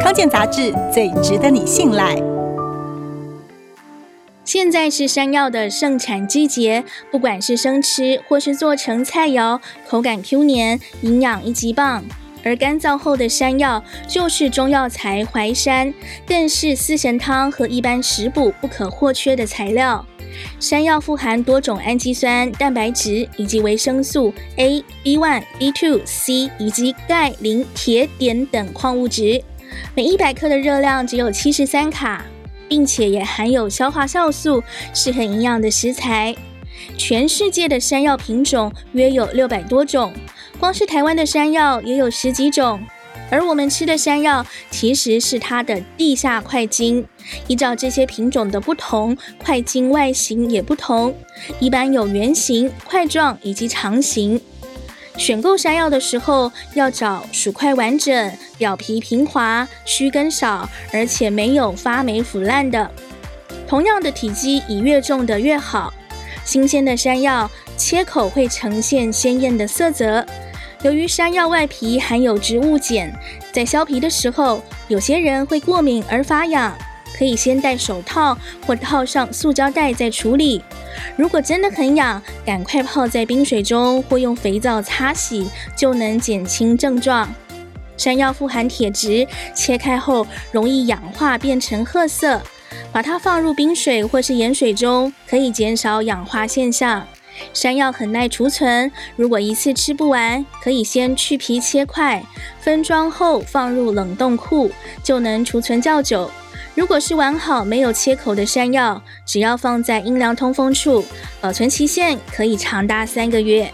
康健杂志最值得你信赖。现在是山药的盛产季节，不管是生吃或是做成菜肴，口感 Q 黏，营养一级棒。而干燥后的山药就是中药材淮山，更是四神汤和一般食补不可或缺的材料。山药富含多种氨基酸、蛋白质以及维生素 A、B1、B2、C 以及钙、磷、铁、碘等矿物质，每一百克的热量只有七十三卡，并且也含有消化酵素，是很营养的食材。全世界的山药品种约有六百多种。光是台湾的山药也有十几种，而我们吃的山药其实是它的地下块茎。依照这些品种的不同，块茎外形也不同，一般有圆形、块状以及长形。选购山药的时候，要找薯块完整、表皮平滑、须根少，而且没有发霉腐烂的。同样的体积，以越重的越好。新鲜的山药切口会呈现鲜艳的色泽。由于山药外皮含有植物碱，在削皮的时候，有些人会过敏而发痒，可以先戴手套或套上塑胶袋再处理。如果真的很痒，赶快泡在冰水中或用肥皂擦洗，就能减轻症状。山药富含铁质，切开后容易氧化变成褐色，把它放入冰水或是盐水中，可以减少氧化现象。山药很耐储存，如果一次吃不完，可以先去皮切块，分装后放入冷冻库，就能储存较久。如果是完好没有切口的山药，只要放在阴凉通风处，保存期限可以长达三个月。